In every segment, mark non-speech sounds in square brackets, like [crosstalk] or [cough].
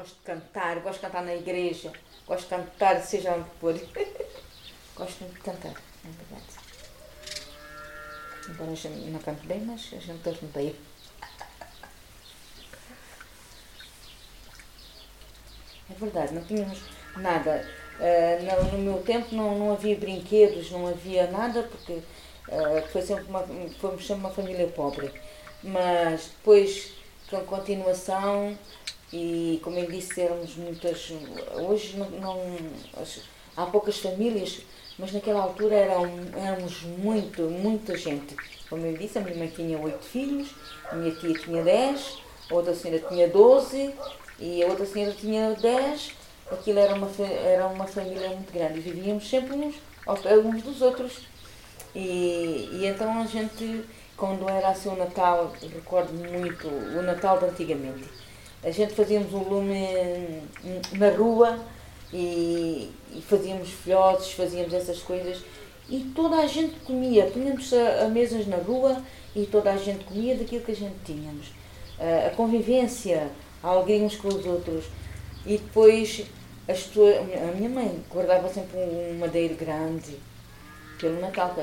gosto de cantar, gosto de cantar na igreja, gosto de cantar, seja onde for. [laughs] gosto muito de cantar, é verdade. Embora gente não cante bem, mas a gente torce bem. É verdade, não tínhamos nada. Uh, no, meu tempo não, não havia brinquedos, não havia nada, porque uh, foi sempre uma, fomos sempre uma família pobre. Mas depois, com continuação, e como eu disse, éramos muitas. Hoje não, não há poucas famílias, mas naquela altura eram, éramos muito, muita gente. Como eu disse, a minha mãe tinha oito filhos, a minha tia tinha dez, a outra senhora tinha doze e a outra senhora tinha dez. Aquilo era uma, era uma família muito grande e vivíamos sempre uns ao pé uns dos outros. E, e então a gente, quando era assim o Natal, recordo muito o Natal de antigamente a gente fazíamos um lume na rua e, e fazíamos filhotes, fazíamos essas coisas e toda a gente comia, punhamos a, a, mesas na rua e toda a gente comia daquilo que a gente tínhamos. Uh, a convivência, alguém uns com os outros. E depois as pessoas, a minha mãe guardava sempre um madeiro grande pelo Natal,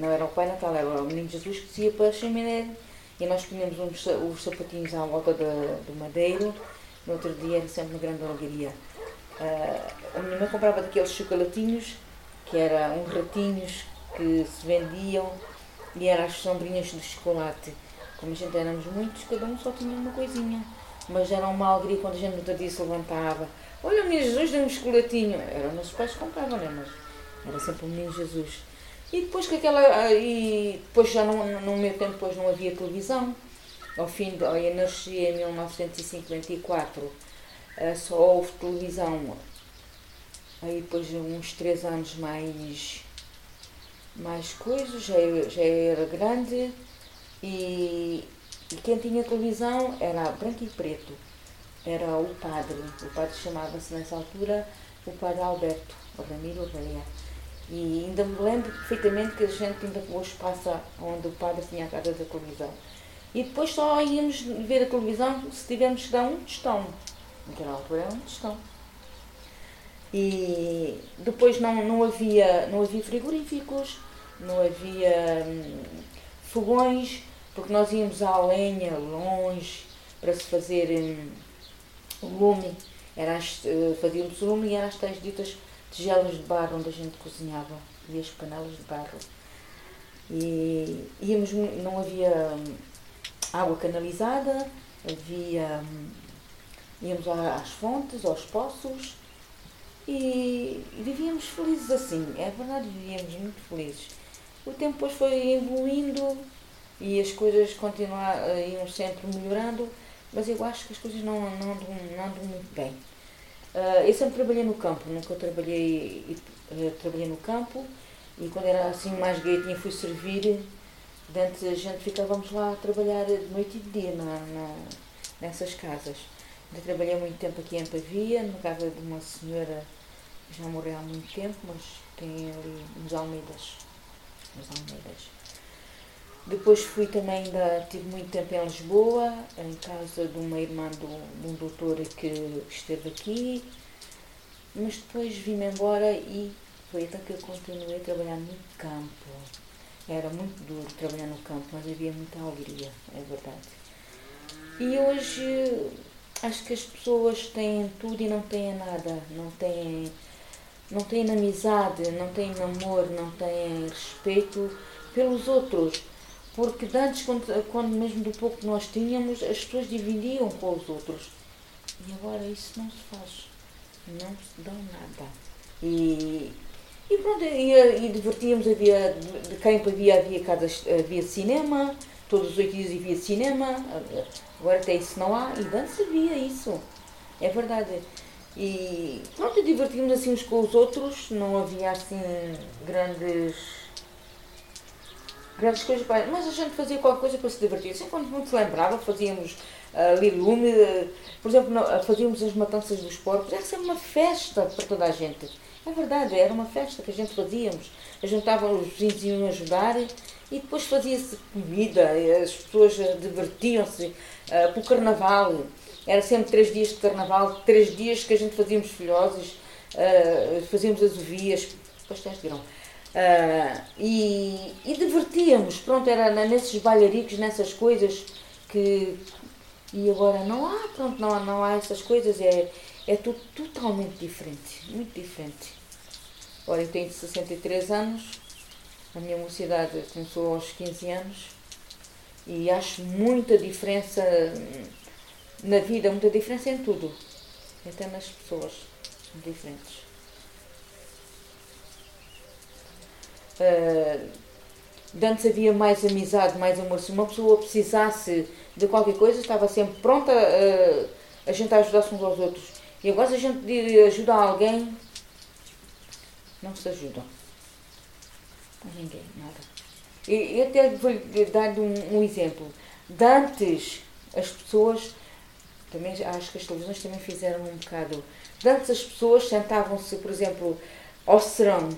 não era o Pai Natal, era o Menino Jesus que se ia para a chaminé e nós punhamos uns, os sapatinhos à volta do madeiro. No outro dia era sempre uma grande alegria. Uh, a minha mãe comprava daqueles chocolatinhos, que eram uns ratinhos que se vendiam, e eram as sombrinhas de chocolate. Como a gente éramos muitos, cada um só tinha uma coisinha. Mas era uma alegria quando a gente no outro dia se levantava. Olha, o menino Jesus deu um chocolatinho. Eram nossos pais que compravam, né? Mas era sempre o menino Jesus. E depois que aquela. Ah, e depois já não, no meu tempo depois não havia televisão. Ao fim de. Eu nasci em 1954, ah, só houve televisão. Aí depois uns três anos mais. mais coisas, já, já era grande e, e quem tinha televisão era branco e preto. Era o padre. O padre chamava-se nessa altura o padre Alberto, o Ramiro Veia. E ainda me lembro perfeitamente que a gente ainda pôs espaço onde o padre tinha a casa da televisão. E depois só íamos ver a televisão se tivermos que dar um tostão. Naquela altura era um tostão. E depois não, não, havia, não havia frigoríficos, não havia hum, fogões, porque nós íamos à lenha longe para se fazer hum, o lume. Era as, eh, fazíamos o lume e eram as tais ditas tigelas de barro onde a gente cozinhava e as panelas de barro. E íamos, não havia hum, água canalizada, havia, hum, íamos às fontes, aos poços e, vivíamos felizes assim, é verdade, vivíamos muito felizes. O tempo depois foi evoluindo e as coisas continuaram, iam sempre melhorando, mas eu acho que as coisas não, não, não andam muito bem. Uh, eu sempre trabalhei no campo, nunca trabalhei, uh, trabalhei no campo e quando era assim mais gaitinha fui servir, antes a gente ficávamos lá a trabalhar de noite e de dia na, na, nessas casas. Eu trabalhei muito tempo aqui em Pavia, na casa de uma senhora que já morreu há muito tempo, mas tem ali uns Almeidas. Uns Almeidas. Depois fui também, ainda tive muito tempo em Lisboa, em casa de uma irmã de um, doutor que esteve aqui, mas depois vim-me embora e foi então que eu continuei a trabalhar no campo. Era muito duro trabalhar no campo, mas havia muita alegria, é verdade. E hoje acho que as pessoas têm tudo e não têm nada, não têm, não têm amizade, não têm namoro, não têm respeito pelos outros porque antes, quando, quando mesmo do pouco que nós tínhamos, as pessoas dividiam com os outros. E agora isso não se faz. Não se dá nada. E, e pronto, e, e divertíamos, havia, de campo havia, havia, casas, havia cinema, todos os oito dias havia cinema, agora até isso não há, e dança havia isso. É verdade. E pronto, divertíamos assim uns com os outros, não havia assim grandes grandes coisas, mas a gente fazia qualquer coisa para se divertir. Sempre quando muito se lembrava, fazíamos uh, ali lume, uh, por exemplo, uh, fazíamos as matanças dos porcos, era sempre uma festa para toda a gente. É verdade, era uma festa que a gente fazíamos. Juntavam os vizinhos iam ajudar e depois fazia-se comida, as pessoas divertiam-se uh, para o carnaval. era sempre três dias de carnaval, três dias que a gente fazíamos filhoses, uh, fazíamos azovias, pastéis de grão. Uh, e, e divertíamos, pronto, era nesses bailaricos, nessas coisas que. E agora não há, pronto, não, não há essas coisas, é, é tudo totalmente diferente, muito diferente. Ora, eu tenho 63 anos, a minha mocidade começou aos 15 anos e acho muita diferença na vida, muita diferença em tudo, até nas pessoas diferentes. Uh, antes havia mais amizade, mais amor. Se uma pessoa precisasse de qualquer coisa, estava sempre pronta a, a gente a ajudar-se uns aos outros. E agora, se a gente ajuda alguém, não se ajudam. Ninguém, nada. E, eu até vou dar um, um exemplo. De antes, as pessoas, também acho que as televisões também fizeram um bocado. De antes, as pessoas sentavam-se, por exemplo, ao serão.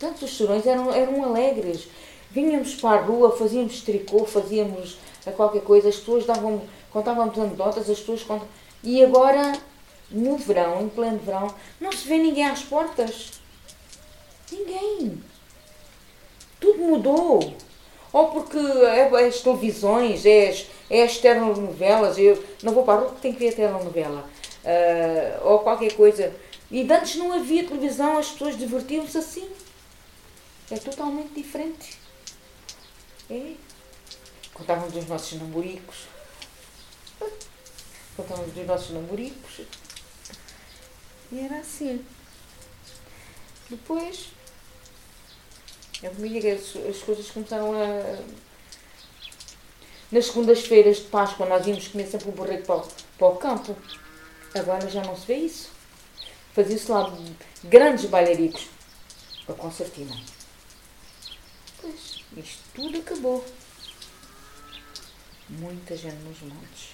Tantos os serões eram, eram alegres. Vinhamos para a rua, fazíamos tricô, fazíamos qualquer coisa, as pessoas davam, contávamos anedotas, as pessoas contavam. E agora, no verão, em pleno verão, não se vê ninguém às portas. Ninguém. Tudo mudou. Ou porque é, é as televisões, é as, é as telenovelas, eu não vou para a rua porque tenho que ver a telenovela. Uh, ou qualquer coisa. E antes não havia televisão, as pessoas divertiam-se assim. É totalmente diferente. É. Contávamos dos nossos namoricos. Contávamos dos nossos namoricos. E era assim. Depois, a família, as, as coisas começaram a. Nas segundas-feiras de Páscoa nós íamos comer sempre um borrego para, para o campo. Agora já não se vê isso. Fazia-se lá grandes bailaricos para concertina. Isto tudo acabou. Muita gente nos montes.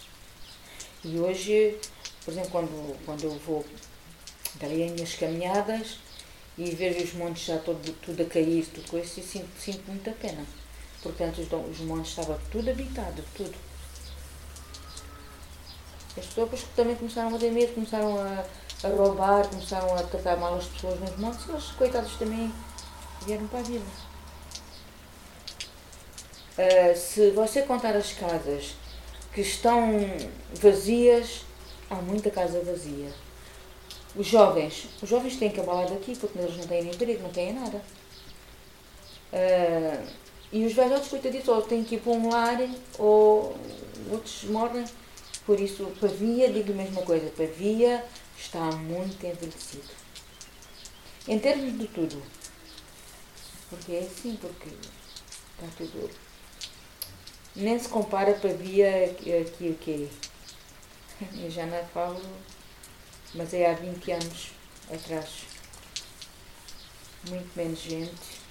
E hoje, por exemplo, quando, quando eu vou dar as minhas caminhadas e ver os montes já todo, tudo a cair, tudo com isso, sinto, sinto muita pena. Portanto, os, os montes estavam tudo habitado, tudo. As pessoas também começaram a ter medo, começaram a, a roubar, começaram a tratar mal as pessoas nos montes, eles, coitados, também vieram para a vida. Uh, se você contar as casas que estão vazias, há muita casa vazia. Os jovens, os jovens têm que abalar daqui porque eles não têm emprego, não têm nada. Uh, e os velhotes, coitaditos, ou têm que ir para um lar ou outros morrem. Por isso, Pavia, digo a mesma coisa, Pavia está muito envelhecido. Em termos de tudo. Porque é assim, porque está tudo nem se compara para Bia aqui o que Eu já não falo, mas é há 20 anos atrás. Muito menos gente.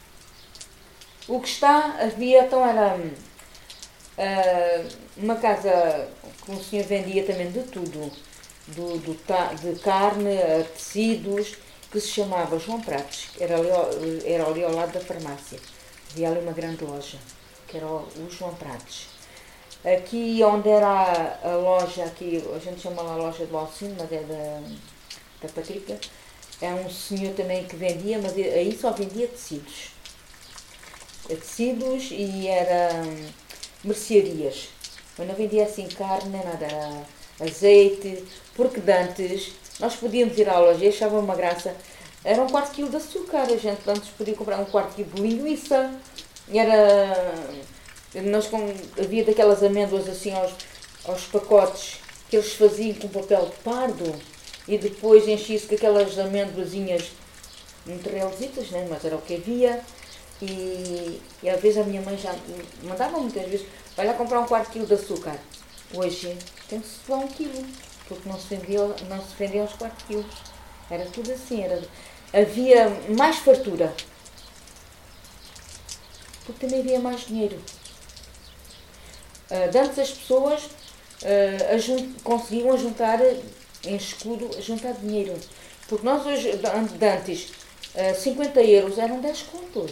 O que está, havia então era uh, uma casa que o senhor vendia também de tudo, do, do, de carne, tecidos, que se chamava João Pratos, era ali, era ali ao lado da farmácia. Havia ali uma grande loja que era o, João Prates. Aqui onde era a, loja, aqui a gente chama a loja do Alcino, mas é da, da Patrícia, é um senhor também que vendia, mas aí só vendia tecidos. Tecidos e era hum, mercearias. Mas não vendia assim carne nem nada, era azeite, porque antes nós podíamos ir à loja e achava uma graça. Era um quarto quilo de açúcar, a gente antes podia comprar um quarto quilo de linguiça, era. Nós com, havia daquelas amêndoas assim aos, aos pacotes que eles faziam com papel pardo e depois enchia-se com aquelas amêndoazinhas muito realzitas, né? mas era o que havia. E, e às vezes a minha mãe já mandava muitas vezes, vai lá comprar um quarto quilo de açúcar. Hoje tem que se doar um quilo, porque não se vendia, não se vendia aos 4 quilos. Era tudo assim, era, havia mais fartura porque também havia mais dinheiro. Uh, antes as pessoas uh, conseguiam ajuntar em escudo, juntar dinheiro. Porque nós hoje, antes, uh, 50 euros eram 10 contos.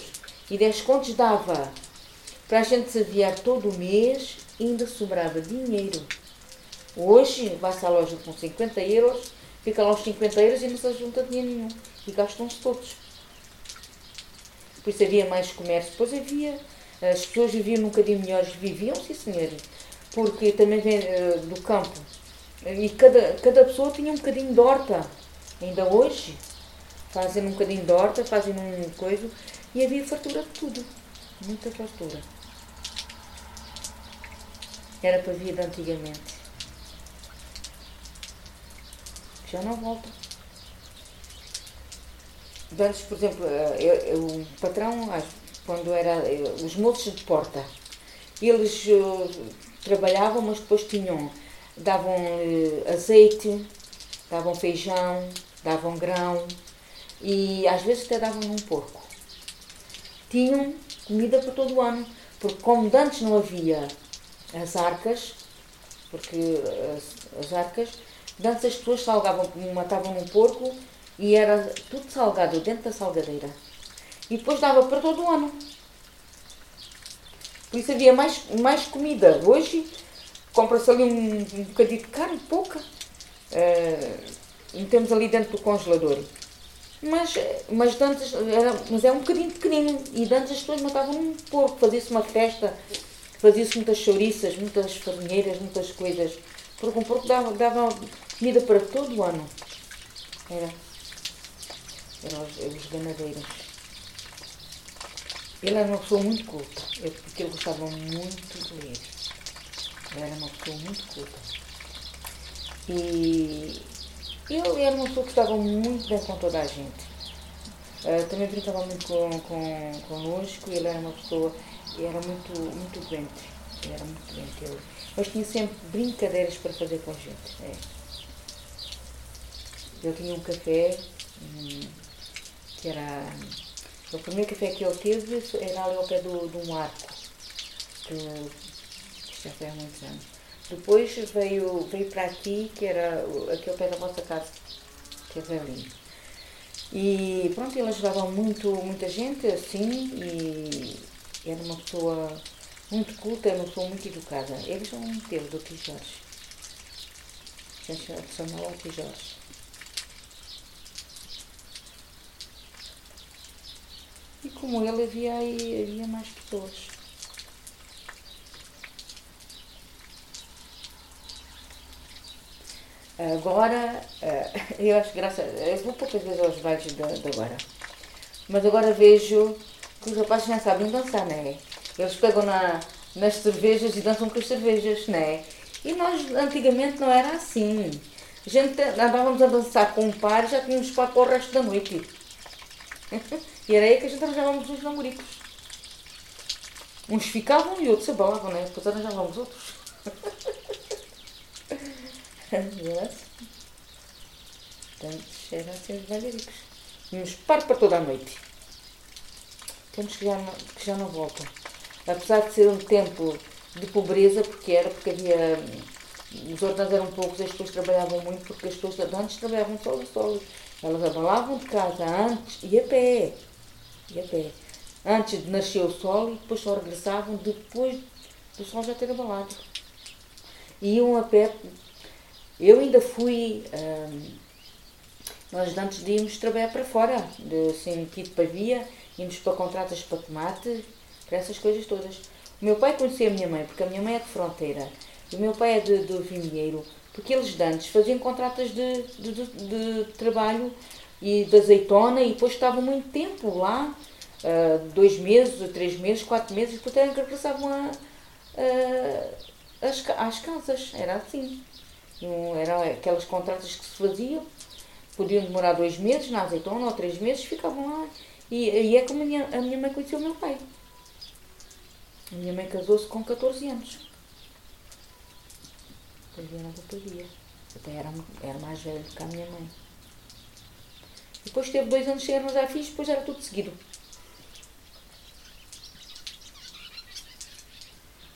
E 10 contos dava para a gente se aviar todo o mês e ainda sobrava dinheiro. Hoje vai-se à loja com 50 euros, fica lá os 50 euros e não se junta dinheiro nenhum. E gastam-se todos. Por isso havia mais comércio. Depois havia, as pessoas viviam num bocadinho melhores, viviam, sim senhor, porque também vem uh, do campo. E cada, cada pessoa tinha um bocadinho de horta. Ainda hoje fazem um bocadinho de horta, fazem um coisa e havia fartura de tudo. Muita fartura. Era para a vida antigamente. Já não volta. Antes, por exemplo, eh, eu, eu, o patrão, quando era eu, os moços de porta, eles uh, trabalhavam, mas depois tinham, davam uh, azeite, davam feijão, davam grão e às vezes até davam um porco. Tinham comida para todo o ano, porque como antes não havia as arcas, porque as, as arcas, antes as pessoas salgavam, matavam um porco e era tudo salgado dentro da salgadeira. E depois dava para todo o ano. Por isso havia mais, mais comida. Hoje compra-se ali um, um bocadinho de carne, pouca, uh, e temos ali dentro do congelador. Mas, mas, antes era, mas é um bocadinho pequenino. E antes as pessoas matavam um porco, fazia-se uma festa, fazia-se muitas chouriças, muitas farinheiras, muitas coisas. Porque um porco dava, dava comida para todo o ano. Era. Eram os, os ganadeiros. Ele era uma pessoa muito culta, porque ele gostava muito de ler. Ele era uma pessoa muito culta. E eu era uma pessoa que estava muito bem com toda a gente. Uh, também brincava muito com, com, connosco, ele era uma pessoa, era muito, muito doente. Ele era muito doente. Ele, mas tinha sempre brincadeiras para fazer com a gente. É. Ele tinha um café, um, que era. O primeiro café que ele teve era ali ao pé do, de um arco, que, já foi há muitos anos. Depois veio, veio para aqui, que era aqui ao pé da vossa casa, que é velhinho. E pronto, ele ajudava muito, muita gente, assim, e era uma pessoa muito culta, uma pessoa muito educada. Eles são um teu, do Tio Jorge. Chamava o Jorge. E como ele havia, havia mais pessoas. Agora, eh, [laughs] eu acho graça. Eu vou poucas vezes aos bailes de, de agora. Mas agora vejo que os rapazes já sabem dançar, não é? Eles pegam na, nas cervejas e dançam com as cervejas, não é? E nós antigamente não era assim. A gente andávamos a dançar com um par e já tínhamos par para o resto da noite. [laughs] e era aí que a gente arranjávamos uns namoricos. Uns ficavam e outros se abalavam, né? Depois arranjávamos outros. Portanto, eram assim os bailaritos. Nos par para toda a noite. Temos que já, não, que já não voltam. Apesar de ser um tempo de pobreza, porque era, porque havia. Os ordenados eram poucos, as pessoas trabalhavam muito, porque as pessoas antes trabalhavam solos, solos. Elas abalavam de casa antes e a pé. E a pé. Antes de nascer o sol e depois só regressavam depois do sol já ter abalado. E iam a pé eu ainda fui. Hum, nós antes de irmos trabalhar para fora, de assim, aqui de Pavia, íamos para contratas para tomate, para essas coisas todas. O meu pai conhecia a minha mãe, porque a minha mãe é de fronteira. O meu pai é de, do Vimieiro, porque eles antes faziam contratas de, de, de, de, trabalho e de azeitona e depois estavam muito tempo lá, uh, dois meses, três meses, quatro meses, e depois regressavam a, a, às, casas. Era assim. Eram aquelas contratas que se faziam, podiam demorar dois meses na azeitona ou três meses, ficavam lá. E, e é como a minha, a minha mãe conheceu o meu pai. A minha mãe casou-se com 14 anos. Depois vieram para dia. Até era, era mais velho que a minha mãe. Depois teve dois anos sem arranjar filhos, depois era tudo seguido.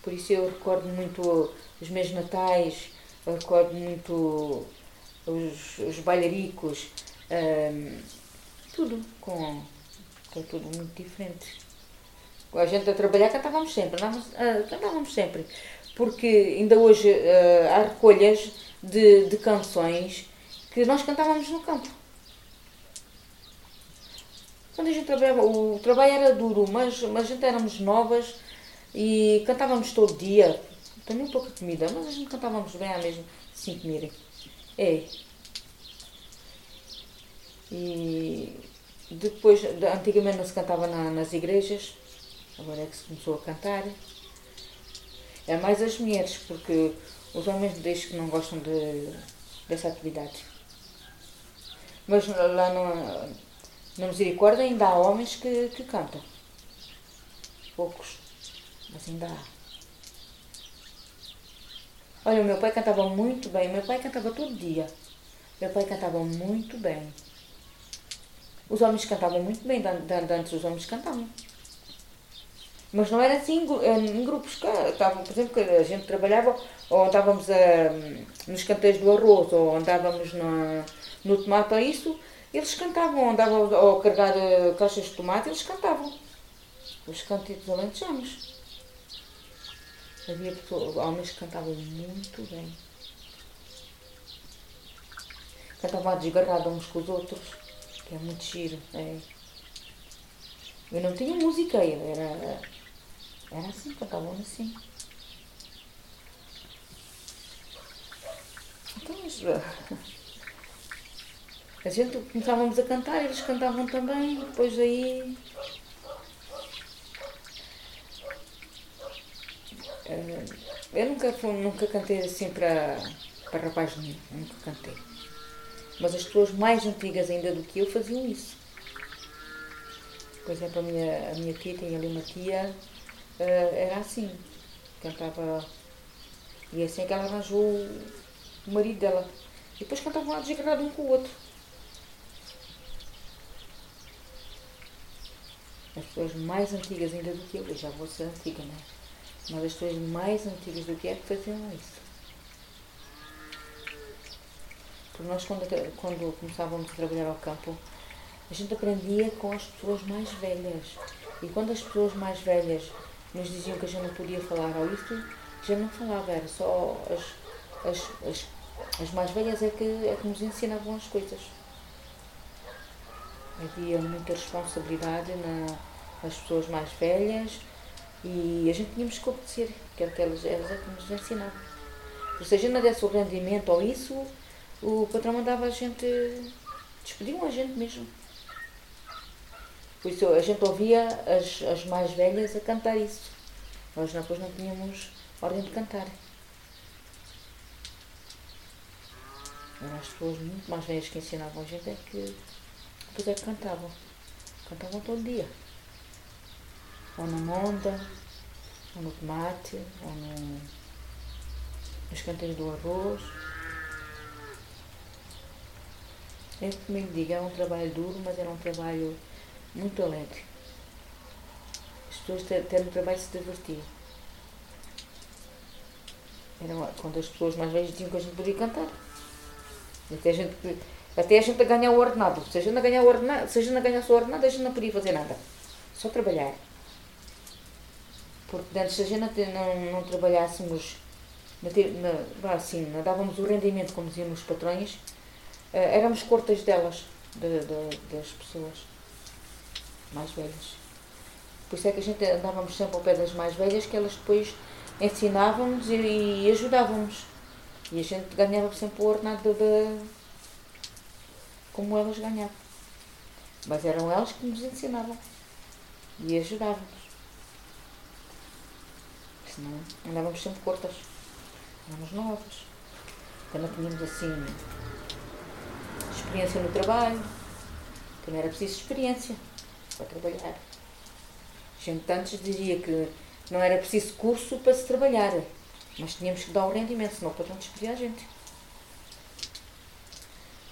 Por isso eu recordo muito os meus natais, recordo muito os, os bailaricos, um, tudo, com, com tudo muito diferente. A gente a trabalhar cantávamos sempre, andávamos, cantávamos sempre. porque ainda hoje uh, há recolhas de, de canções que nós cantávamos no campo. Quando a gente trabalhava, o trabalho era duro, mas, mas a gente éramos novas e cantávamos todo dia. Também pouca comida, mas a gente cantávamos bem à mesma, sem comerem. É. E depois, antigamente não se cantava na, nas igrejas, agora é que se começou a cantar. É mais as mulheres, porque os homens deixam que não gostam de, dessa atividade. Mas lá no, na Misericórdia ainda há homens que, que cantam. Poucos, mas ainda há. Olha, o meu pai cantava muito bem. Meu pai cantava todo dia. Meu pai cantava muito bem. Os homens cantavam muito bem, antes os homens cantavam. Mas não era assim em grupos que estavam, por exemplo, que a gente trabalhava ou andávamos a, nos canteiros do arroz ou andávamos na, no tomate ou isso, eles cantavam, andavam a carregar eh, caixas de tomate, eles cantavam. Os cantitos alentejanos. Havia pessoas, homens que cantavam muito bem. Cantavam a desgarrada uns com os outros, que é muito giro. É. Eu não tinha música, era, era assim, cantavam assim. Então, mas, [laughs] a gente começávamos a cantar, eles cantavam também, depois aí. Eh, eu nunca, nunca cantei assim para, para rapaz nenhum, nunca cantei. Mas as pessoas mais antigas ainda do que eu faziam isso. Por exemplo, a minha, a minha tia, tinha ali uma tia, eh, era assim, cantava. E assim que ela arranjou o marido dela. E depois cantavam lá desgarrado um com o outro. As pessoas mais antigas ainda do que eu, eu já vou ser antiga, né? Mas as pessoas mais antigas do que eu que faziam isso. Porque nós, quando, quando começávamos a trabalhar ao campo, a gente aprendia com as pessoas mais velhas. E quando as pessoas mais velhas nos diziam que a gente não podia falar ao isso, já não falava, era só as, as, as, as mais velhas é que, é que nos ensinavam as coisas. Havia muita responsabilidade na, nas pessoas mais velhas e a gente tínhamos que obedecer, que era que elas, elas é que nos ensinavam. Se a gente não desse o rendimento ou isso, o patrão mandava a gente, despediam a gente mesmo. Por isso a gente ouvia as, as mais velhas a cantar isso. Nós depois não tínhamos ordem de cantar. Eram as pessoas muito mais velhas que ensinavam a gente é que depois é cantavam. Cantavam todo dia. Ou na monda, ou no tomate, ou no, nos canteiros do arroz. É como eu é um trabalho duro, mas era um trabalho muito alegre. As pessoas têm no trabalho se divertir. Era quando as pessoas mais velhas diziam que a gente podia cantar. Até a gente até a gente ganhar o ordenado. Se a gente não ganhar o ordenado, se a gente não ganhasse o ordenado, a gente não podia fazer nada. Só trabalhar. Porque antes, se a gente não, não, trabalhássemos, assim, não dávamos o rendimento, como diziam os patrões, eh, éramos cortas delas, de, de, das pessoas mais velhas. Por isso é que a gente andávamos sempre ao pé das mais velhas, que elas depois ensinavam-nos e, e ajudavam-nos. E a gente ganhava sempre o ordenado de, como elas ganhavam. Mas eram elas que nos ensinavam e ajudavam-nos. Senão andávamos sempre curtas, andávamos novas. Também tínhamos assim experiência no trabalho, também era preciso experiência para trabalhar. A gente antes dizia que não era preciso curso para se trabalhar, mas tínhamos que dar o rendimento, senão o patrão despedia a gente.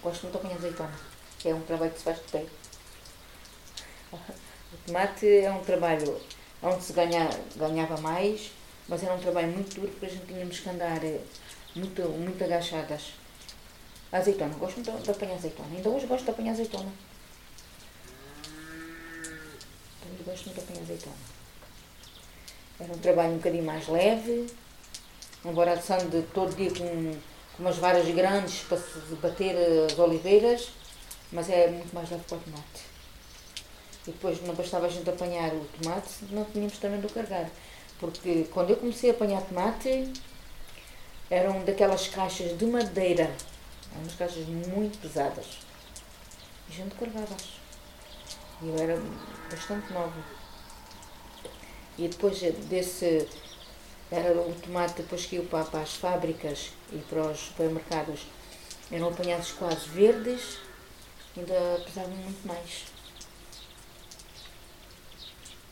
Gosto muito de apanhar azeitona, que é um trabalho que se faz de pé. O tomate é um trabalho onde se ganha, ganhava mais, mas era um trabalho muito duro porque a gente tínhamos que andar eh, muito, muito agachadas. Azeitona, gosto muito de apanhar azeitona. Ainda hoje gosto de apanhar azeitona. Ainda gosto muito de apanhar azeitona. Era um trabalho um bocadinho mais leve baração de todo dia com, com umas varas grandes para se bater as oliveiras, mas é muito mais leve para o tomate. E depois não bastava a gente apanhar o tomate, não tínhamos também de o carregar. Porque quando eu comecei a apanhar tomate, eram daquelas caixas de madeira, eram umas caixas muito pesadas. E a gente carregava-as. E eu era bastante nova. E depois desse. Era o tomate, depois que ia para, para as fábricas e para os supermercados, eram apanhados quase verdes, ainda pesavam muito mais.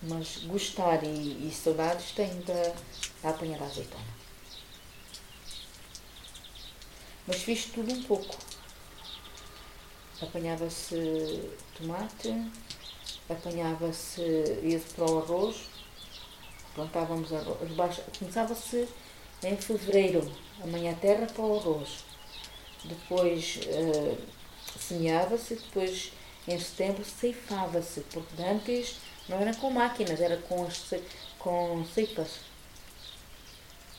Mas gostar e, e saudades tenho da, da apanhar a azeitona. Mas fiz tudo um pouco. Apanhava-se tomate, apanhava-se, ia-se para o arroz, plantávamos arroz, começava-se em fevereiro, amanhã a terra para o arroz. Depois uh, semeava-se, depois em setembro ceifava-se, porque antes não era com máquinas, era com, as, com ceifas.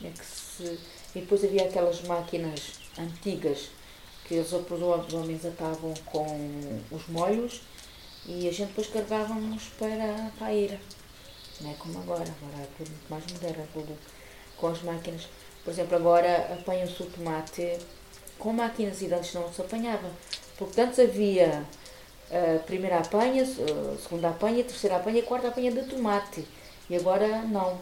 É se, e depois havia aquelas máquinas antigas que os homens atavam com os molhos e a gente depois carregávamos para, para a ira. Não é como agora, agora é tudo muito mais moderno, é tudo com as máquinas. Por exemplo, agora apanham-se o tomate com máquinas e antes não se apanhava. Porque antes havia a primeira apanha, a segunda apanha, a terceira apanha, a quarta apanha de tomate. E agora não.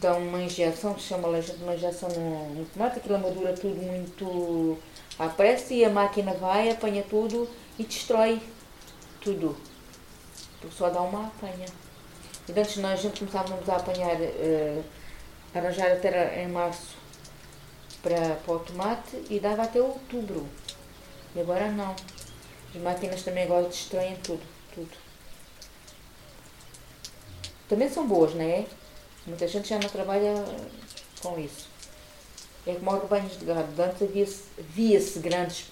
Dão uma injeção, chama uma injeção no, no tomate, aquilo madura tudo muito à pressa e a máquina vai, apanha tudo e destrói tudo. Porque só dá uma apanha. E antes nós a gente começávamos a apanhar, uh, arranjar até em março para, para o tomate e dava até outubro. E agora não. As máquinas também agora destroem tudo, tudo. Também são boas, não é? Muita gente já não trabalha com isso. É como os rebanhos de gado. Antes via-se via grandes,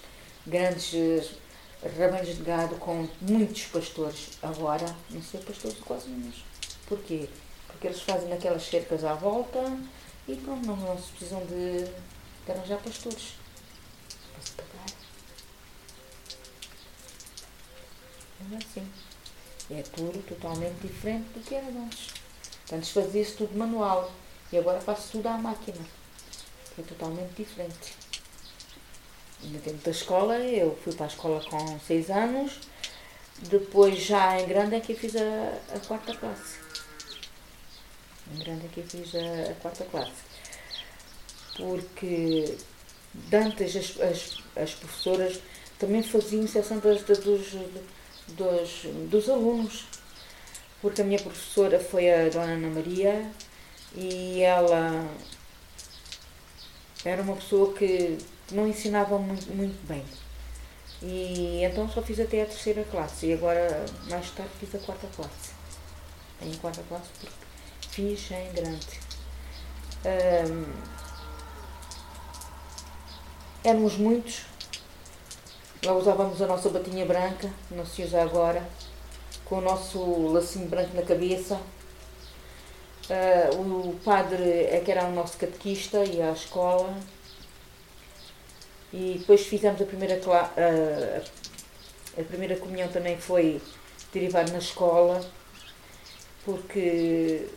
grandes eh, rebanhos de gado com muitos pastores. Agora, não sei pastores quase nenhum. Porquê? Porque eles fazem aquelas cercas à volta e pronto, não, não se precisam de, de arranjar pastores. Para pagar. É assim. É tudo totalmente diferente do que era antes. Antes fazia-se tudo manual e agora faz tudo à máquina. É totalmente diferente. No tempo da escola, eu fui para a escola com 6 anos, depois já em grande é que eu fiz a, a quarta classe. Em grande é que eu fiz a, a quarta classe. Porque antes as, as, as professoras também faziam sessão das, dos, dos, dos alunos. Porque a minha professora foi a Dona Ana Maria e ela era uma pessoa que não ensinava muito, muito bem. E então só fiz até a terceira classe e agora mais tarde fiz a quarta classe. Em quarta classe porque fiz em grande. Um, éramos muitos. Lá usávamos a nossa batinha branca, não se usa agora, com o nosso lacinho branco na cabeça. Uh, o padre é que era o nosso catequista, ia à escola. E depois fizemos a primeira, uh, a primeira comunhão também foi derivada na escola, porque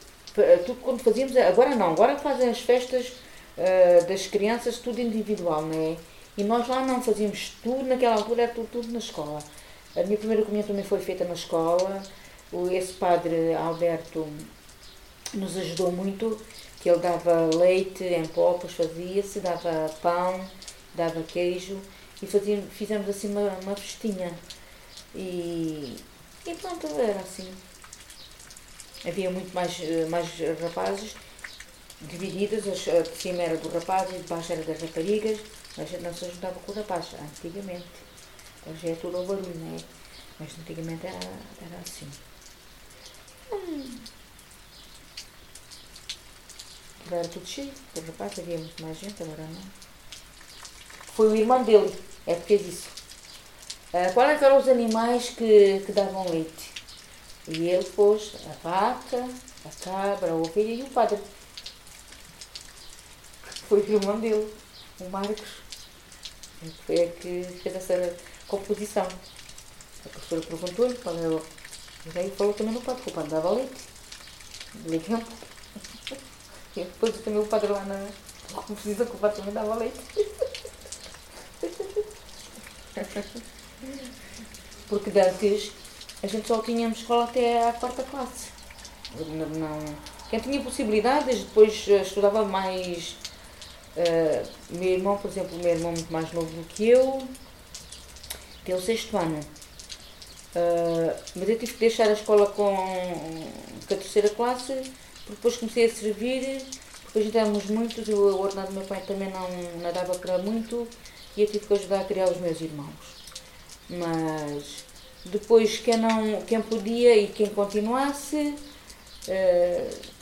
tudo quando fazíamos, agora não, agora fazem as festas uh, das crianças tudo individual, não é? E nós lá não fazíamos tudo, naquela altura era tudo, tudo na escola. A minha primeira comunhão também foi feita na escola. Esse padre Alberto nos ajudou muito, que ele dava leite em popas, fazia-se, dava pão, dava queijo e fazíamos, fizemos assim uma, uma festinha. E, e pronto, era assim. Havia muito mais, mais rapazes, divididas, a de cima era do rapaz e de baixo era das raparigas, mas a gente não se juntava com o rapaz, antigamente. Hoje é tudo ao barulho, não é? Mas antigamente era, era assim. Hum. Agora era tudo cheio, o rapaz havia muito mais gente, agora não. Foi o irmão dele, é porque é disso. Uh, qual é que eram os animais que, que davam leite? E ele pôs a vaca, a cabra, a ovelha e o padre. foi o irmão dele, o Marcos. Foi a que fez essa composição. A professora perguntou-lhe qual era. E aí falou também no padre, porque o padre dava leite. Leite. E depois também o padre lá na composição, que o padre também dava leite. [laughs] Porque antes a gente só tínhamos escola até à quarta classe. Não, não, quem tinha possibilidades, depois eh, estudava mais. Uh, meu irmão, por exemplo, meu irmão muito mais novo do que eu, tem o sexto ano. Uh, mas eu tive que deixar a escola com, com a terceira classe, porque depois comecei a servir, depois entramos muitos, o ordenado do meu pai também não, não dava para muito, e eu tive que ajudar a criar os meus irmãos. Mas depois quem, não, quem podia e quem continuasse uh,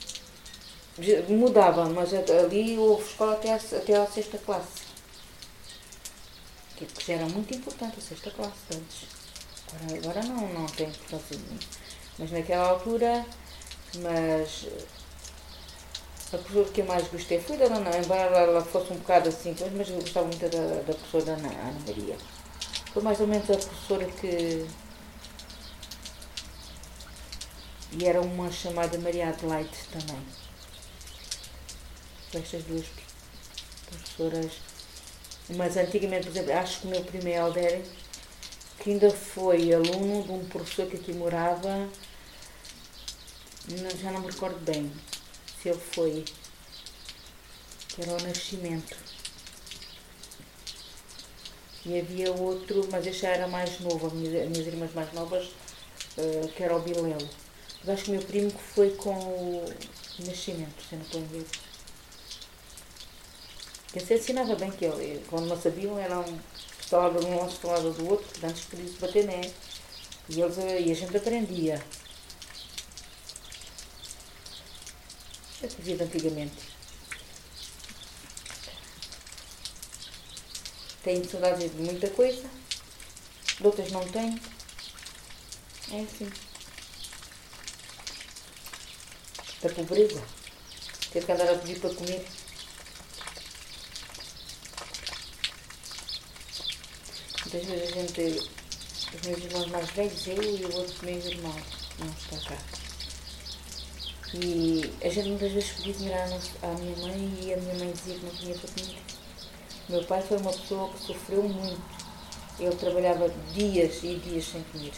mudava, mas ali houve escola até a, até a sexta classe. Que já era muito importante a sexta classe antes. Agora, agora não, não tem importância nenhuma. Mas naquela altura, mas a professora que eu mais gostei foi da Dona, embora ela fosse um bocado assim, mas eu gostava muito da, da professora Ana, Ana Maria. Foi mais ou menos a professora que. E era uma chamada Maria Adelaide também. Estas duas professoras. Mas antigamente, por exemplo, acho que o meu primeiro Alder, que ainda foi aluno de um professor que aqui morava, já não me recordo bem se ele foi, que era o Nascimento. E havia outro, mas este já era mais novo, as minhas, minhas irmãs mais novas, uh, que era o Bilelo. Mas acho que o meu primo que foi com o nascimento, se não estou a ver. Esse ensinava bem que ele, quando não sabiam, era um estalado de um lado, estalado do outro, antes podia se bater, né? E, eles, eh, e a gente aprendia. É que de antigamente. Tenho saudades de muita coisa, de outras não tenho. É assim. Da pobreza. Ter que andar a pedir para comer. Muitas vezes a gente, os meus irmãos mais velhos, eu e o outro meu irmão, não está cá. E a gente muitas vezes podia admirar à minha mãe e a minha mãe dizia que não tinha para comer. Meu pai foi uma pessoa que sofreu muito. Ele trabalhava dias e dias sem comer.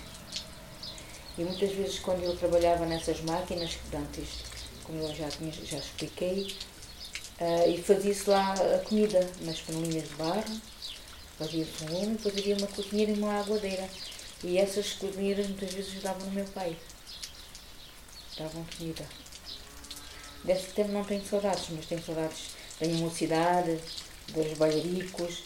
E muitas vezes quando ele trabalhava nessas máquinas, que antes, como eu já, tinha, já expliquei, uh, e fazia-se lá a comida nas panelinhas de barro, fazia-se um lume, depois havia uma cozinheira e uma aguadeira. E essas cozinheiras muitas vezes ajudavam no meu pai. Davam comida. Desse tempo não tenho saudades, mas tenho saudades da minha mocidade, dos bailaricos,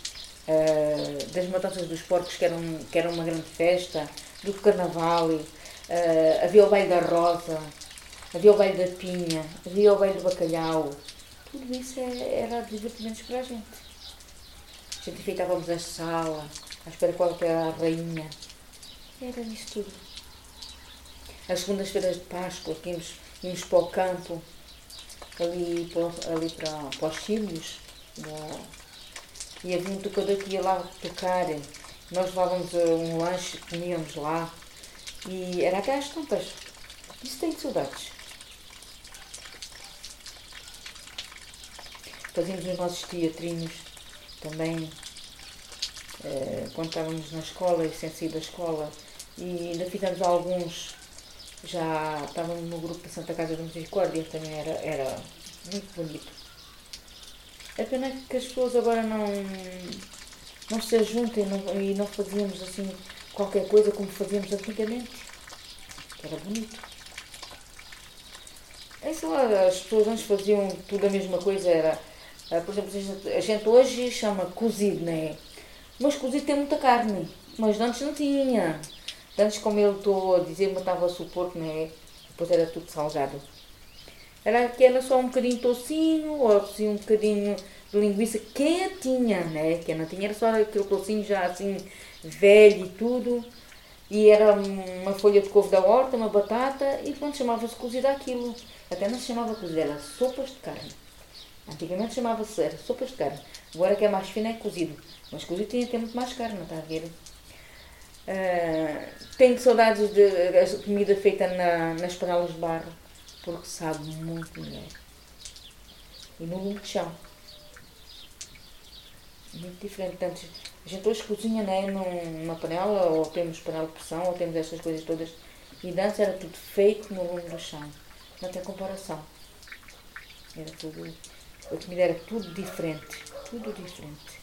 uh, das matanças dos porcos, que, eram, que era uma grande festa, do carnaval, uh, havia o baile da rosa, havia o baile da pinha, havia o baile do bacalhau. Tudo isso é, era divertimentos para a gente. A gente enfeitávamos a sala, à espera qual era a rainha. Era isso tudo. As segundas-feiras de Páscoa, que íamos, íamos para o campo, ali, para, ali para, para os filhos, e havia um tocador que ia lá tocar. Nós levávamos eh, um lanche, comíamos lá. E era até às tantas. Isso tem saudades. Fazíamos os nossos teatrinhos também eh, quando estávamos na escola e sem sair da escola. E ainda fizemos alguns, já estávamos no grupo da Santa Casa da Misericórdia, também era, era muito bonito. É pena que as pessoas agora não, não se ajuntem não, e não fazíamos assim qualquer coisa como fazíamos antigamente. Era bonito. É, lá, as pessoas antes faziam tudo a mesma coisa, era. Ah, por exemplo, a gente hoje chama cozido, né? Mas cozido tem muita carne. Mas antes não tinha. Antes, como eu estou a dizer, matava-se o porco, né? Depois era tudo salgado. Era que era só um bocadinho de tocinho, ou assim um bocadinho de linguiça quentinha, né? Que não tinha, era só aquele tocinho já assim velho e tudo. E era uma folha de couve da horta, uma batata, e pronto, chamava-se cozida aquilo. Até não se chamava cozida, era sopas de carne. Antigamente chamava-se era sopas de carne. Agora que é mais fino é cozido. Mas cozido tinha ter muito mais carne, não está a ver? Uh, tenho saudades de comida feita na, nas panelas de barro, porque sabe muito melhor. E no lume de chão. Muito diferente. Portanto, a gente hoje cozinha né, numa panela, ou temos panela de pressão, ou temos estas coisas todas. E antes era tudo feito no lume do chão. Não tem comparação. Era tudo. A comida era tudo diferente. Tudo diferente.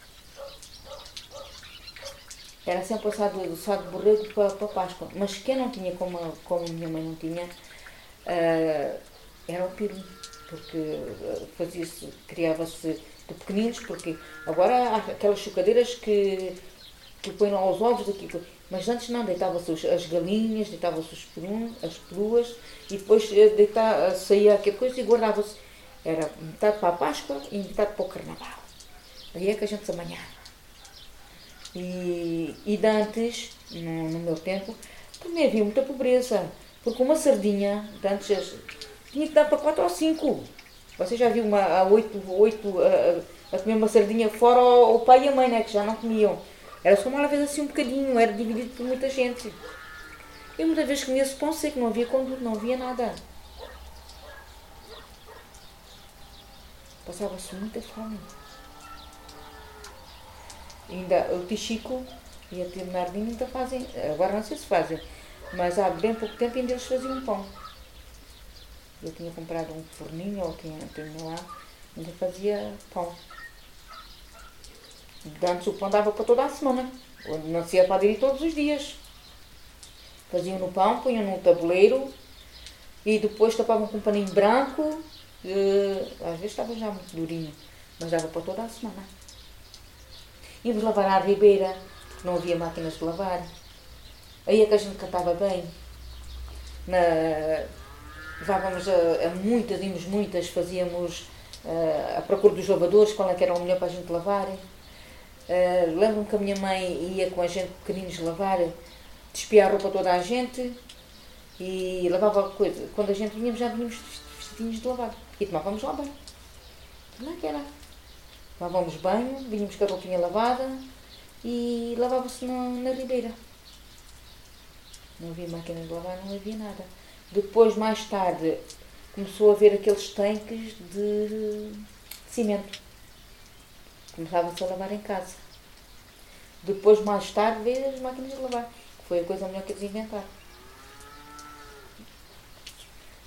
Era sempre assado, assado de borrego para, para Páscoa. Mas quem não tinha, como, como minha mãe não tinha, uh, era o peru. Porque uh, fazia-se, criava-se de pequeninos, porque agora há aquelas chocadeiras que, que põem lá os ovos aqui. Mas antes não, deitava-se as galinhas, deitava-se os as peruas e depois eh, deitava, saía aquela coisa e guardava-se. Era metade para a Páscoa e metade para o Carnaval. Aí é que a gente se amanhava. E, e antes, no, no, meu tempo, também havia muita pobreza. Porque uma sardinha, antes, tinha que dar para 4 ou 5. Você já viu uma, a 8, 8 a, a comer uma sardinha fora o, o pai e a mãe, né, que já não comiam. Era só uma vez assim um bocadinho, era dividido por muita gente. Eu muitas vezes comia pão seco, não havia conduto, não havia nada. Passava-se muita fome. Ainda o Tichico e a Tia Bernardino ainda fazem, agora não sei se fazem, mas há bem pouco tempo ainda eles faziam pão. Eu tinha comprado um forninho, ou tinha, tinha lá, ainda fazia pão. Antes o pão dava para toda a semana. Não se ia para ir todos os dias. Faziam no pão, punham no tabuleiro e depois tapavam com um paninho branco. Às vezes estava já muito durinho, mas dava para toda a semana. Íamos lavar à ribeira, porque não havia máquinas de lavar. Aí é que a gente cantava bem. Na, levávamos a, a muitas, íamos muitas, fazíamos uh, a procura dos lavadores, qual é que era o melhor para a gente lavar. Uh, Lembro-me que a minha mãe ia com a gente pequeninos lavar, despia a roupa toda a gente e lavava coisa. Quando a gente vinha já vinhamos vestidinhos de lavar. E tomávamos lá bem. Como é que era? Lavávamos banho, vinhamos com a roupinha lavada e lavava-se na, na ribeira. Não havia máquina de lavar, não havia nada. Depois, mais tarde, começou a haver aqueles tanques de cimento. Começava-se a lavar em casa. Depois, mais tarde, veio as máquinas de lavar. Foi a coisa melhor que eles inventaram.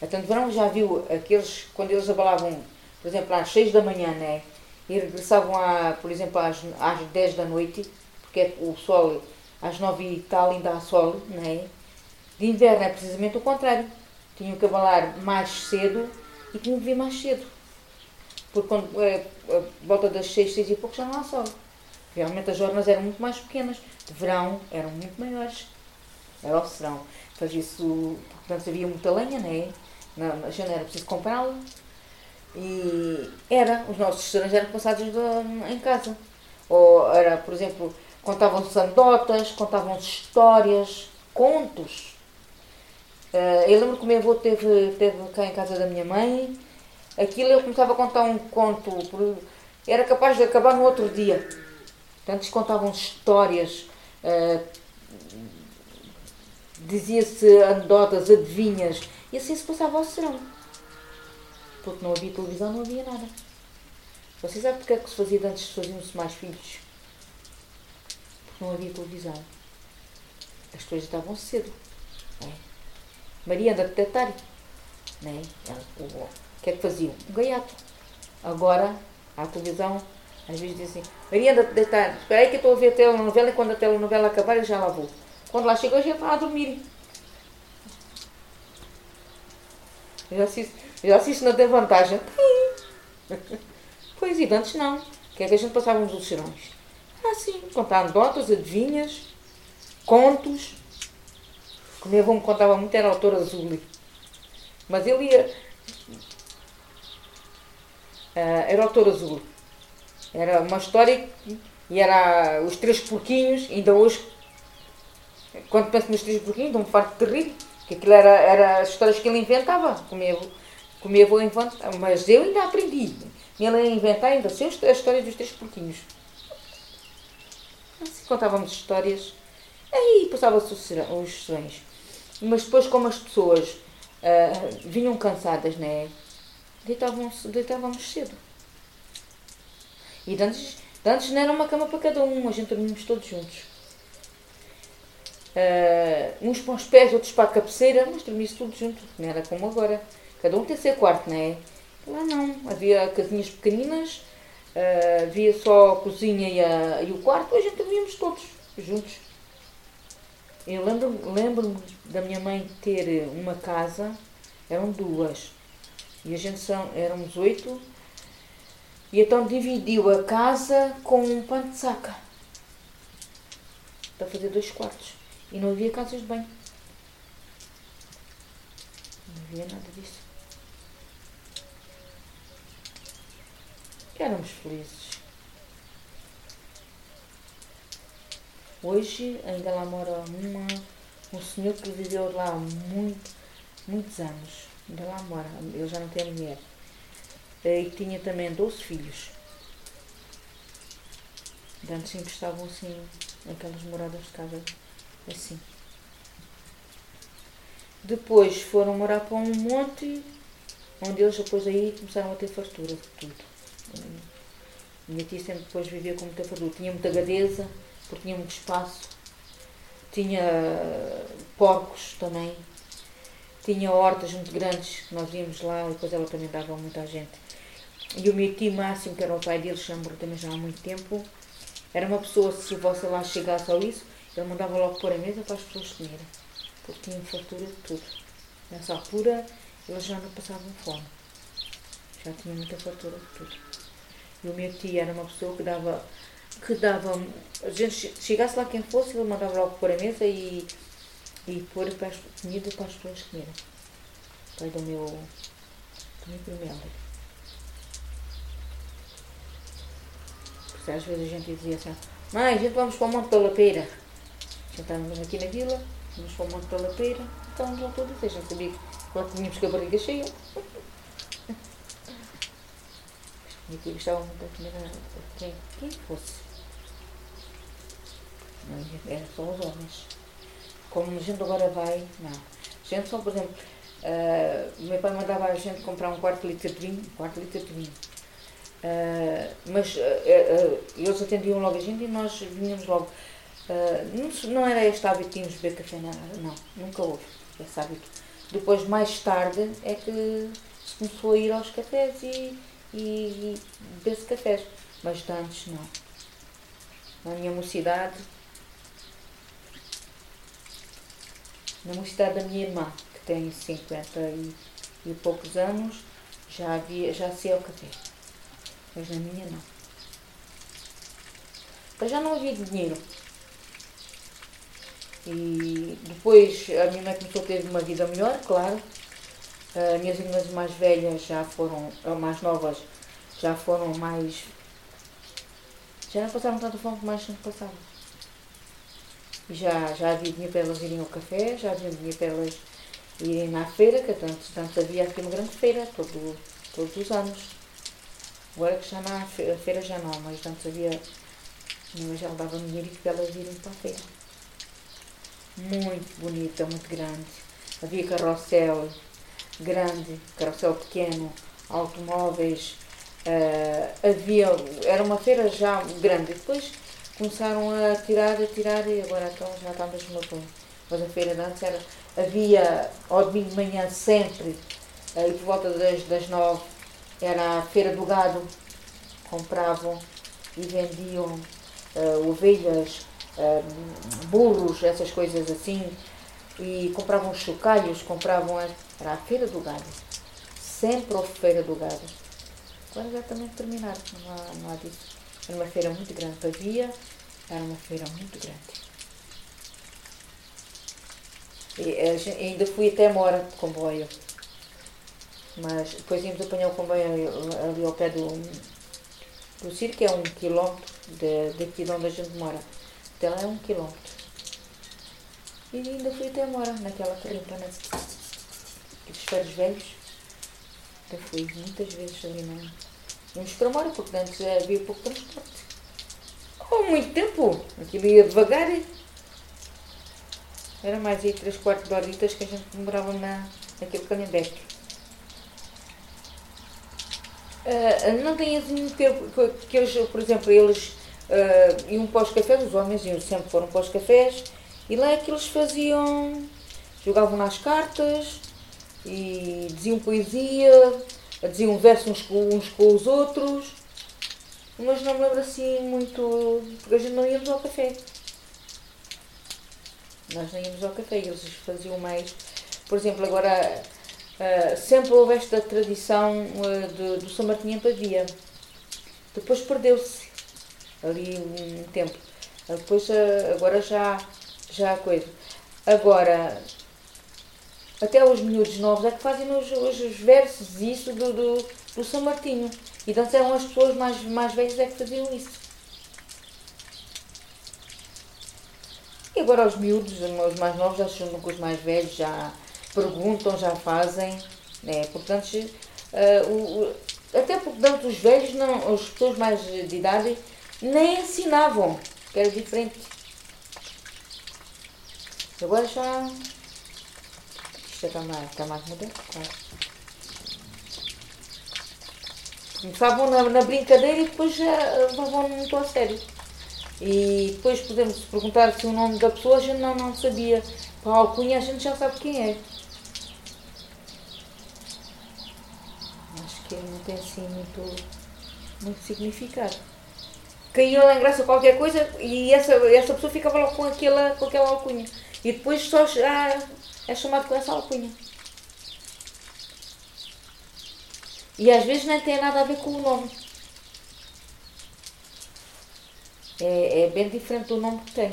Até de verão já viu aqueles, quando eles abalavam, por exemplo, às 6 da manhã, né? E regressavam, a, por exemplo, às, às 10 da noite, porque é o sol, às 9 e tal ainda há sol, né? De inverno é precisamente o contrário. Tinham que abalar mais cedo e tinham que vir mais cedo. Porque quando, é, a volta das 6, 6 e pouco já não há sol. Realmente as jornadas eram muito mais pequenas. De verão eram muito maiores. Era o serão. Fazia-se, portanto havia muita lenha, né? Na, era preciso comprá-la. E era, os nossos restaurantes eram passados de, em casa. Ou era, por exemplo, contavam-se anedotas, contavam-se histórias, contos Uh, eu lembro que o meu avô teve, teve cá em casa da minha mãe, aquilo ele começava a contar um conto, era capaz de acabar no outro dia. Portanto, eles contavam histórias, uh, dizia-se anedotas, adivinhas, e assim se passava ao serão. Porque não havia televisão, não havia nada. Vocês sabem porque é que se fazia antes faziam-se mais filhos? Porque não havia televisão. As coisas estavam cedo. É? Maria anda detectário. Né? O, o que é que faziam? Um gaiato. Agora, a televisão, às vezes dizem assim, Maria anda detectário. Espera aí que eu estou a ver a telenovela e quando a telenovela acabar eu já lá vou. Quando lá chegou, já está a dormir. Já assisto, eu já assisto não tem vantagem. Pois, e antes não. Que é que a gente passava nos serões? Assim, contar anedotas, adivinhas, contos. O meu avô me contava muito, era autor azul. Mas ele ia. Uh, era autor azul. Era uma história e era os três porquinhos, ainda hoje, quando penso nos três porquinhos, não me farto rir, que aquilo era, era as histórias que ele inventava, como eu vou inventar, mas eu ainda aprendi. E ele a inventar ainda assim a história dos três porquinhos. Assim contávamos histórias. Aí passava-se os sonhos. Mas depois, como as pessoas uh, vinham cansadas, né? Deitavam-se, deitávamos cedo. E antes, antes não era uma cama para cada um, a gente dormíamos todos juntos. Uh, uns para os pés, outros para a cabeceira, mas dormia-se tudo junto, não era como agora. Cada um tem seu quarto, não é? Lá não, havia casinhas pequeninas, uh, havia só a cozinha e, a, e o quarto, gente dormíamos todos juntos. Eu lembro-me lembro da minha mãe ter uma casa, eram duas, e a gente são, éramos oito, e então dividiu a casa com um pano de saca para fazer dois quartos. E não havia casas de banho. Não havia nada disso. Éramos felizes. Hoje ainda lá mora uma, um senhor que viveu lá muito, muitos anos. Ainda lá mora. Ele já não tem mulher. E tinha também 12 filhos. Antes sempre estavam assim, aquelas moradas de casa assim. Depois foram morar para um monte, onde eles depois aí começaram a ter fartura de tudo. Minha tia sempre depois vivia com muita fartura. Tinha muita gadeza, porque tinha muito espaço. Tinha porcos também. Tinha hortas muito grandes, que nós íamos lá e depois ela também dava muita gente. E o meu tio Máximo, que era o pai deles, já morreu também já há muito tempo, era uma pessoa, se você lá chegasse ao isso, ele mandava logo pôr a mesa para as pessoas comerem. Porque tinha fartura de tudo. Nessa altura, eles já não passavam fome. Já tinha muita fartura de tudo. E o meu tio era uma pessoa que dava. que dava. A gente chegasse lá quem fosse, ele mandava logo pôr a mesa e. e pôr para as, comida para as pessoas comerem. Pai do meu. do meu primeiro. Porque às vezes a gente dizia assim, mãe, a gente vamos para o Monte da Lapeira. Sentávamos aqui na vila, vamos para o Monte da Lapeira, estávamos lá todos, a gente sabia que lá tínhamos com a barriga cheia. E que gostava muito da comida quem, quem fosse. Não, era só os homens. Como a gente agora vai, não. A gente só, por exemplo, uh, meu pai mandava a gente comprar um quarto de litro de vinho, um quarto de litro de vinho. Uh, mas uh, eles atendiam logo a gente e nós vinhamos logo. Não, não era este hábito de irmos beber café, não, não, nunca houve esse hábito. Depois, mais tarde, é que se começou a ir aos cafés e e, e cafés. Mas antes não. Na minha mocidade, na mocidade da minha irmã, que tem 50 e, e poucos anos, já havia, já se o café. Mas na minha não. Mas já não havia dinheiro. E depois a minha mãe começou a ter uma vida melhor, claro. Uh, minhas irmãs mais velhas já foram, mais novas, já foram mais. Já não passaram tanto fome como mais sempre passavam. Já, já havia dinheiro para elas irem ao café, já havia dinheiro para elas irem na feira, que tanto, tanto havia aqui uma grande feira, todo, todos os anos. Agora que já não a feira já não, mas antes havia. Mas já dava dinheiro para elas irem para a feira. Muito bonita, muito grande. Havia carrossel grande, carrossel pequeno, automóveis, uh, havia, era uma feira já grande. Depois começaram a tirar, a tirar e agora então já está mesmo a punho. Mas a feira de antes era, havia ao domingo de manhã sempre, uh, e por volta das, das nove, era a feira do gado, compravam e vendiam uh, ovelhas, burros, essas coisas assim, e compravam chocalhos, compravam a, era a feira do gado. Sempre houve feira do gado. Agora já também terminaram, não há, não há disso. Era uma feira muito grande. Havia, era uma feira muito grande. E, ainda fui até Mora de comboio. Mas depois íamos apanhar o comboio ali, ali ao pé do, do circo, que é um quilómetro de, daqui de onde a gente mora. Até lá é um quilómetro. E ainda fui até Mora, naquela carretana. Aqueles ferros velhos. Já fui muitas vezes ali na, Íamos para Mora, porque antes havia pouco transporte. Há muito tempo, aquilo ia devagar. Era mais aí 3, 4 horitas que a gente demorava na, naquele calendário. Uh, não tem assim tempo que eles, por exemplo, eles uh, iam para os cafés, os homens iam, sempre foram para os cafés, e lá é que eles faziam, jogavam nas cartas e diziam poesia, diziam versos uns com, uns com os outros, mas não me lembro assim muito, porque a gente não íamos ao café. Nós não íamos ao café, eles faziam mais, por exemplo, agora Uh, sempre houve esta tradição uh, de, do São Martinho em Pavia. Depois perdeu-se ali um tempo. Uh, depois agora já, já coisa. Agora, até os miúdos novos é que fazem os, os, os versos isso do, do, do, São Martinho. E então eram as pessoas mais, mais velhas é que faziam isso. E agora os miúdos, os mais novos já se juntam com os mais velhos, já perguntam, já fazem. Né? Portanto, uh, o, até porque tanto os velhos, não, as pessoas mais de idade, nem ensinavam, que era diferente. Agora já. Isto está mais, está mais moderno, claro. Começavam na, na brincadeira e depois já levavam muito a sério. E depois podemos perguntar se o nome da pessoa a gente não, não sabia. Para a alcunha a gente já sabe quem é. que não tem assim muito, muito significado. Caiu lá em graça qualquer coisa e essa, essa pessoa ficava lá com aquela, com aquela alcunha. E depois só ah, é chamado com essa alcunha. E às vezes nem tem nada a ver com o nome. É, é bem diferente do nome que tem.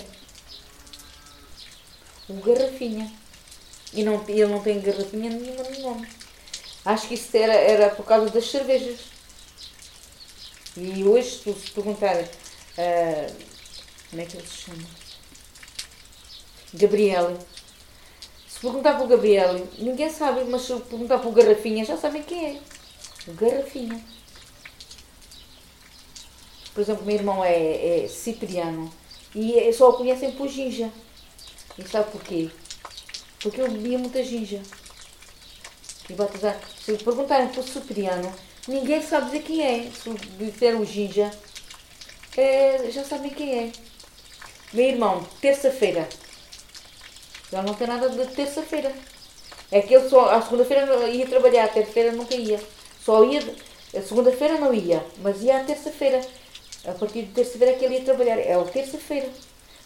O Garrafinha. E não, ele não tem garrafinha nenhuma no nome. Acho que isso era, era por causa das cervejas. E hoje, se tu. Uh, como é que ele se chama? Gabriel. Se perguntar para o Gabriel, ninguém sabe, mas se perguntar para o Garrafinha, já sabem quem é. O Garrafinha. Por exemplo, meu irmão é, é cipriano e é, só o conhecem por ginja. E sabe porquê? Porque ele bebia muita ginja e batizar. Se perguntarem para o Cipriano, ninguém sabe dizer quem é. O Ginja, é, já sabem quem é. Meu irmão, terça-feira. Já não tem nada de terça-feira. É que ele só, a segunda-feira ia trabalhar, a terça-feira nunca ia. Só ia, a segunda-feira não ia, mas ia à terça-feira. A partir de terça-feira é que ele ia trabalhar. É a terça-feira.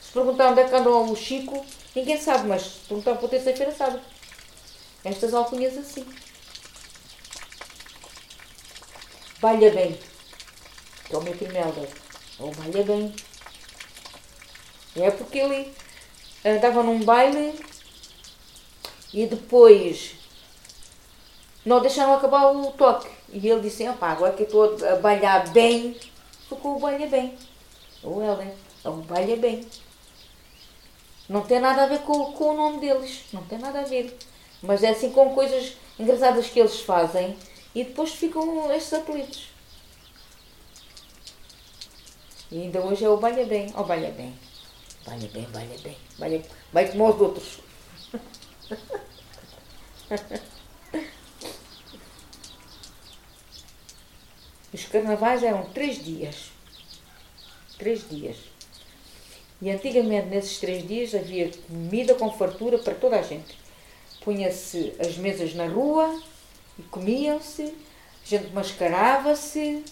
Se perguntar onde é que andam o Chico, ninguém sabe, mas se perguntar para terça-feira sabe estas alcunhas assim. Balha bem, que é o meu ou balha bem. É porque ele andava num baile e depois não deixaram acabar o toque. E ele disse, opá, agora que estou a balhar bem, ficou o balha bem. Ou ela, é o balha bem. Não tem nada a ver com, com o nome deles, não tem nada a ver. Mas é assim com coisas engraçadas que eles fazem e depois ficam estes apelidos. E ainda hoje é o Balha Bem. Ó, oh, Balha Bem. Balha Bem, Balha Bem. Balha... Vai como os outros. [laughs] Os carnavais eram três dias. Três dias. E antigamente, nesses três dias, havia comida com fartura para toda a gente punha-se as mesas na rua e comiam-se, a gente mascarava-se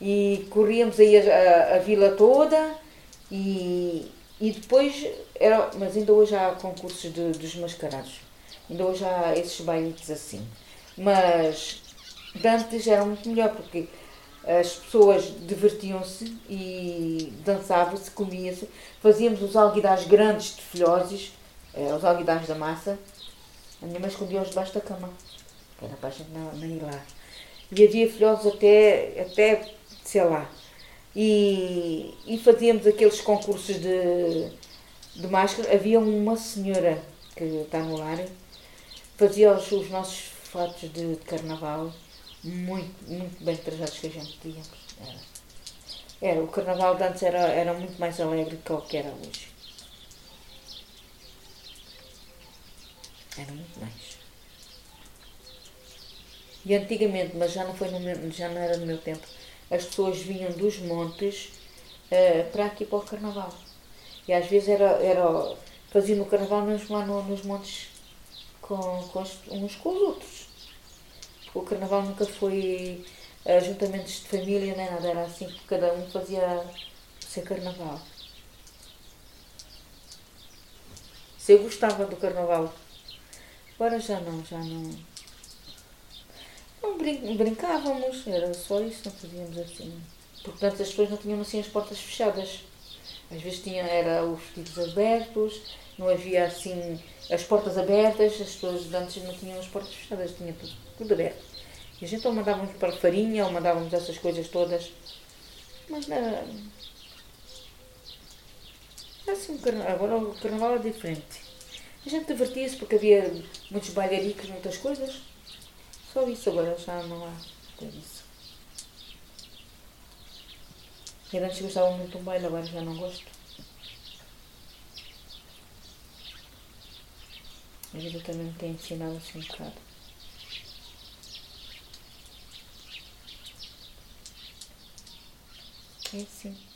e corríamos aí a, a, a, vila toda e, e depois era, mas ainda hoje há concursos de, dos mascarados, ainda hoje há esses bailes assim. Mas antes era muito melhor porque as pessoas divertiam-se e dançavam-se, comia-se, fazíamos os alguidais grandes de filhoses, eh, os alguidais da massa, a minha mãe escondia-os debaixo da cama, era para a gente não, nem ir lá. E havia filhotes até, até sei lá. E, e fazíamos aqueles concursos de, de máscara. Havia uma senhora que está no lar, fazia os, os nossos fatos de, de carnaval muito, muito bem trajados que a gente tínhamos. Era, o carnaval de antes era, era muito mais alegre que o que era hoje. Era muito mais. E antigamente, mas já não, foi meu, já não era no meu tempo, as pessoas vinham dos montes uh, para aqui para o carnaval. E às vezes era, era faziam no carnaval mesmo lá no, nos montes com, com os, uns com os outros. O carnaval nunca foi ajuntamentos de família nem nada, era assim que cada um fazia o seu carnaval. Se eu gostava do carnaval, agora já não, já não. Não brin brincávamos, era só isso, não fazíamos assim. Porque antes as pessoas não tinham assim as portas fechadas. Às vezes tinha, era os vestidos abertos, não havia assim as portas abertas, as pessoas antes não tinham as portas fechadas, tinha tudo, tudo aberto. E a gente ou mandávamos para farinha, ou mandávamos essas coisas todas. Mas era assim, agora o carnaval é diferente. A gente divertia-se porque havia muitos bailaricos, muitas coisas. Só isso agora já não há tudo isso. Eu antes gostava muito um baile, agora já não gosto. A vida também me tem ensinado assim um bocado. É assim.